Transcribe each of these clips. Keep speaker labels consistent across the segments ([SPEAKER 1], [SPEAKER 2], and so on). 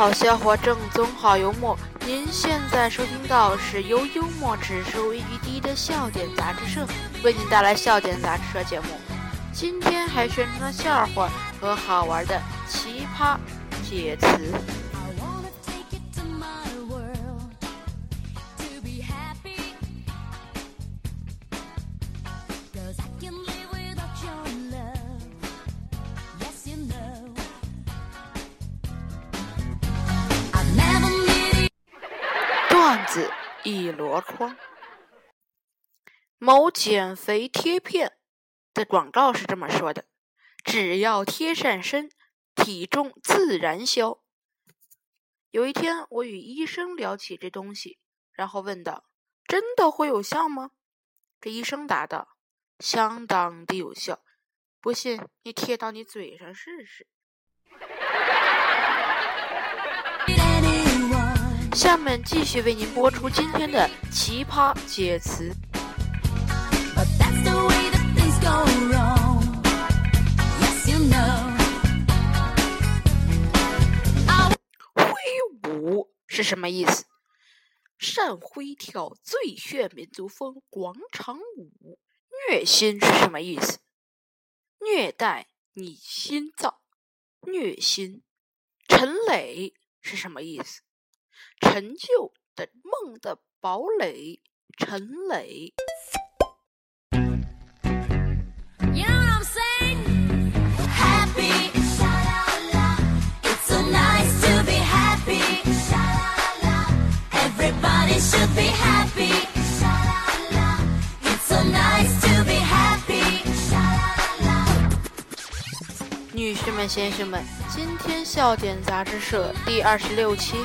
[SPEAKER 1] 好笑话，正宗好幽默。您现在收听到是由幽默指数位居第一的笑点杂志社为您带来笑点杂志社节目。今天还宣传了笑话和好玩的奇葩解词。段子一箩筐。某减肥贴片的广告是这么说的：“只要贴上身，体重自然消。”有一天，我与医生聊起这东西，然后问道：“真的会有效吗？”这医生答道：“相当的有效，不信你贴到你嘴上试试。”下面继续为您播出今天的奇葩解词。挥舞是什么意思？善挥跳最炫民族风广场舞。虐心是什么意思？虐待你心脏。虐心。陈磊是什么意思？陈旧的梦的堡垒，陈磊。女士们、先生们，今天笑点杂志社第二十六期。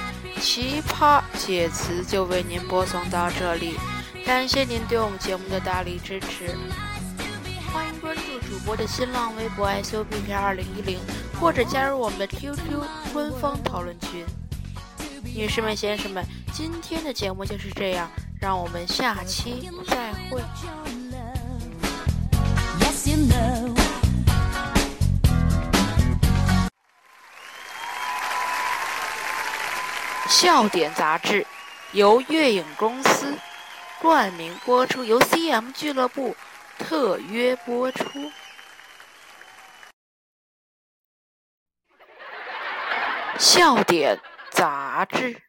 [SPEAKER 1] 奇葩解词就为您播送到这里，感谢您对我们节目的大力支持。欢迎关注主播的新浪微博 s u b p 二零一零，或者加入我们的 QQ 官方讨论群。女士们、先生们，今天的节目就是这样，让我们下期再会。笑点杂志由月影公司冠名播出，由 CM 俱乐部特约播出。笑点杂志。